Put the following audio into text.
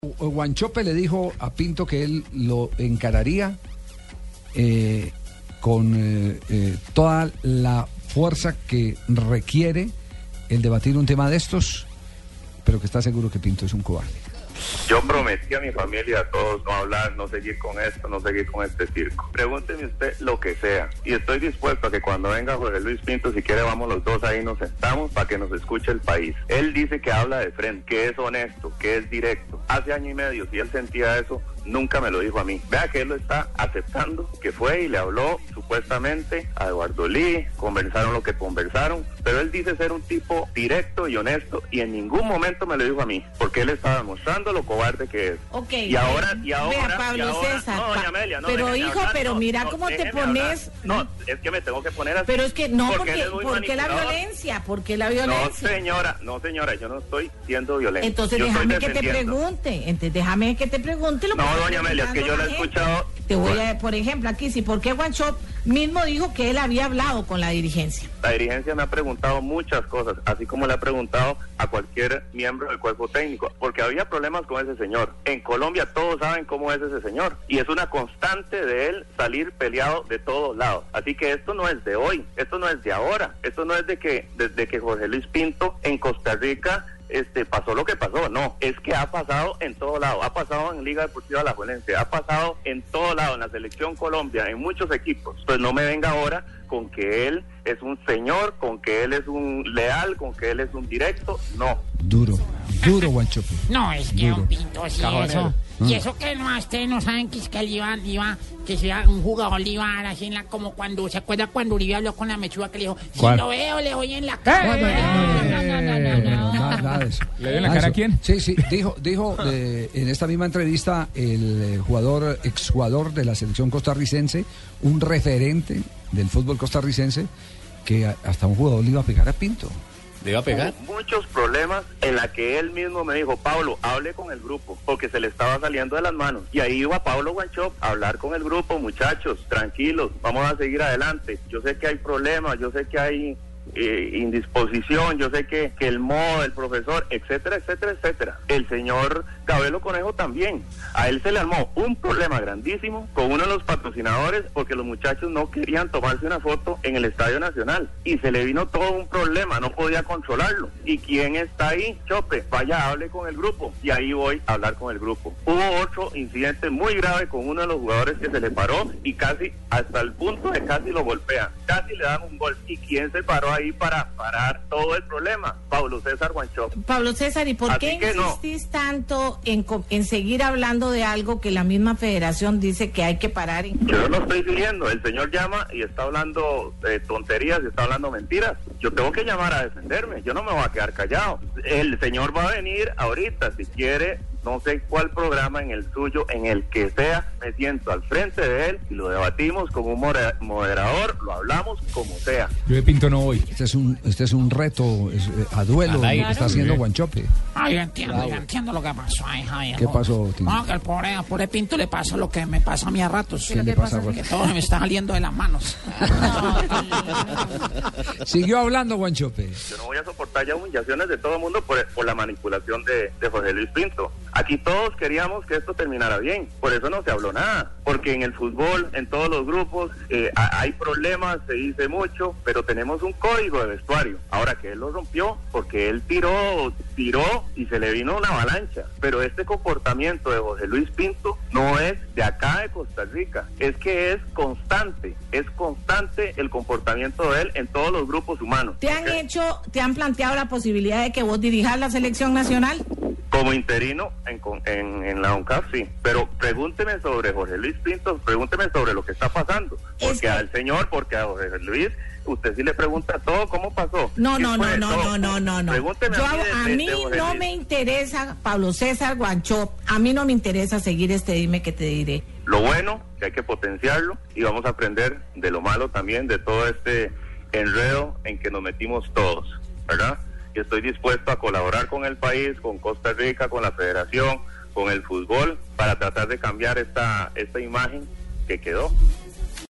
Guanchope le dijo a Pinto que él lo encararía eh, con eh, eh, toda la fuerza que requiere el debatir un tema de estos, pero que está seguro que Pinto es un cobarde. Yo prometí a mi familia, a todos, no hablar, no seguir con esto, no seguir con este circo. Pregúnteme usted lo que sea. Y estoy dispuesto a que cuando venga Jorge Luis Pinto, si quiere, vamos los dos ahí, nos sentamos para que nos escuche el país. Él dice que habla de frente, que es honesto, que es directo. Hace año y medio, si él sentía eso, nunca me lo dijo a mí. Vea que él lo está aceptando, que fue y le habló supuestamente a Eduardo Lee, conversaron lo que conversaron, pero él dice ser un tipo directo y honesto y en ningún momento me lo dijo a mí, porque él estaba demostrando lo cobarde que es. Ok. Y ahora, y ahora, Vea, y Pablo ahora- César. no, doña Amelia, no, pero hijo, hablar, pero no, mira no, cómo te pones. hablar. No, es que me tengo que poner así. Pero es que no, porque porque, él es muy ¿por qué la violencia? ¿Por qué la No, violencia? señora, no, señora, yo no estoy siendo violento. Entonces déjame que te defendiendo. Pregunte. Entonces déjame que te pregunte lo que No, doña Amelia, es que yo la he escuchado. Te voy a, por ejemplo, aquí sí, ¿por qué Guanchop mismo dijo que él había hablado con la dirigencia? La dirigencia me ha preguntado muchas cosas, así como le ha preguntado a cualquier miembro del cuerpo técnico, porque había problemas con ese señor. En Colombia todos saben cómo es ese señor y es una constante de él salir peleado de todos lados. Así que esto no es de hoy, esto no es de ahora, esto no es de que desde que Jorge Luis Pinto en Costa Rica este pasó lo que pasó, no, es que ha pasado en todo lado, ha pasado en Liga Deportiva La Juelense, ha pasado en todo lado, en la selección Colombia, en muchos equipos. Pues no me venga ahora con que él es un señor, con que él es un leal, con que él es un directo, no. Duro, duro Guanchope. No, es que Duro. un pinto sí, eso. Y eso que no, ustedes no saben que es que él iba, iba, que sea un jugador le iba a dar así en la, como cuando, ¿se acuerda cuando Uribe habló con la mechuga que le dijo, si ¿Cuál? lo veo, le doy en la cara? No, no, no, No, no, no, no, no. Nada, nada de eso. ¿Le dio en la cara a quién? Sí, sí, dijo, dijo eh, en esta misma entrevista el eh, jugador, exjugador de la selección costarricense, un referente del fútbol costarricense, que a- hasta un jugador le iba a pegar a Pinto. ¿Le iba a pegar? Muchos problemas en la que él mismo me dijo, Pablo, hable con el grupo, porque se le estaba saliendo de las manos. Y ahí iba Pablo Guanchop a hablar con el grupo, muchachos, tranquilos, vamos a seguir adelante. Yo sé que hay problemas, yo sé que hay eh, indisposición, yo sé que, que el modo del profesor, etcétera, etcétera, etcétera. El señor Cabelo Conejo también. A él se le armó un problema grandísimo con uno de los patrocinadores porque los muchachos no querían tomarse una foto en el Estadio Nacional y se le vino todo un problema, no podía controlarlo. ¿Y quién está ahí? Chope, vaya, hable con el grupo. Y ahí voy a hablar con el grupo. Hubo otro incidente muy grave con uno de los jugadores que se le paró y casi hasta el punto de casi lo golpean. Casi le dan un gol. ¿Y quién se paró ahí para parar todo el problema? Pablo César Guanchop. Pablo César, ¿y por Así qué no. insistís tanto en, en seguir hablando de algo que la misma federación dice que hay que parar? Yo no estoy siguiendo. El señor llama y está hablando de tonterías y está hablando mentiras. Yo tengo que llamar a defenderme. Yo no me voy a quedar callado. El señor va a venir ahorita, si quiere, no sé cuál programa, en el suyo, en el que sea, me siento al frente de él y lo debatimos con un moderador, lo hablamos como sea. Yo de Pinto no voy. Este es un, este es un reto es, eh, a duelo que está haciendo Claro. Guanchope. Ay, yo entiendo, yo entiendo lo que pasó ahí, Javier. ¿Qué pasó, Tino? No, que al pobre, al pobre Pinto le pasa lo que me pasa a mí a ratos. ¿Qué le pasa, Que todo me está saliendo de las manos. Siguió hablando Guanchope. Yo no voy a soportar ya humillaciones de todo el mundo por, por la manipulación de, de José Luis Pinto. Aquí todos queríamos que esto terminara bien, por eso no se habló nada, porque en el fútbol, en todos los grupos, eh, ha- hay problemas, se dice mucho, pero tenemos un código de vestuario. Ahora que él lo rompió, porque él tiró, tiró y se le vino una avalancha. Pero este comportamiento de José Luis Pinto no es de acá de Costa Rica, es que es constante, es constante el comportamiento de él en todos los grupos humanos. ¿Te han hecho, te han planteado la posibilidad de que vos dirijas la selección nacional? Como interino en, en, en la ONCAF, sí. Pero pregúnteme sobre Jorge Luis Pinto, pregúnteme sobre lo que está pasando. Es Porque que- al señor, porque a Jorge Luis, usted sí le pregunta todo, ¿cómo pasó? No, ¿Qué no, no, no, no, no, no, no. Pregúnteme Yo, a mí, de- a mí de no me interesa, Pablo César Guanchop, a mí no me interesa seguir este dime que te diré. Lo bueno, que hay que potenciarlo y vamos a aprender de lo malo también, de todo este enredo en que nos metimos todos, ¿verdad? Y estoy dispuesto a colaborar con el país, con Costa Rica, con la federación, con el fútbol, para tratar de cambiar esta, esta imagen que quedó.